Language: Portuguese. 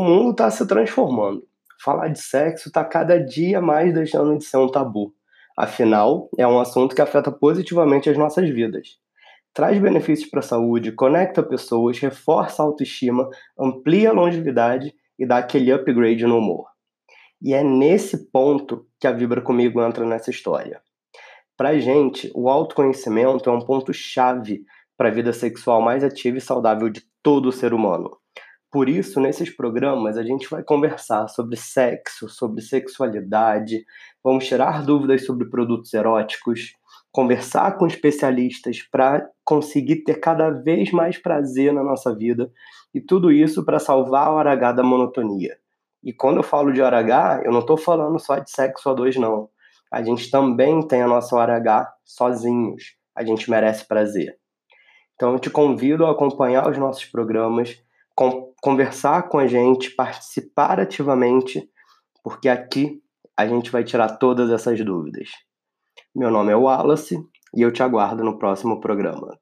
mundo está se transformando. Falar de sexo está cada dia mais deixando de ser um tabu. Afinal, é um assunto que afeta positivamente as nossas vidas. Traz benefícios para a saúde, conecta pessoas, reforça a autoestima, amplia a longevidade e dá aquele upgrade no humor. E é nesse ponto que a Vibra Comigo entra nessa história. Para gente, o autoconhecimento é um ponto-chave para a vida sexual mais ativa e saudável de todo ser humano. Por isso, nesses programas, a gente vai conversar sobre sexo, sobre sexualidade, vamos tirar dúvidas sobre produtos eróticos, conversar com especialistas para conseguir ter cada vez mais prazer na nossa vida e tudo isso para salvar a hora H da monotonia. E quando eu falo de hora H, eu não estou falando só de sexo a dois, não. A gente também tem a nossa hora H sozinhos. A gente merece prazer. Então eu te convido a acompanhar os nossos programas conversar com a gente, participar ativamente, porque aqui a gente vai tirar todas essas dúvidas. Meu nome é Wallace e eu te aguardo no próximo programa.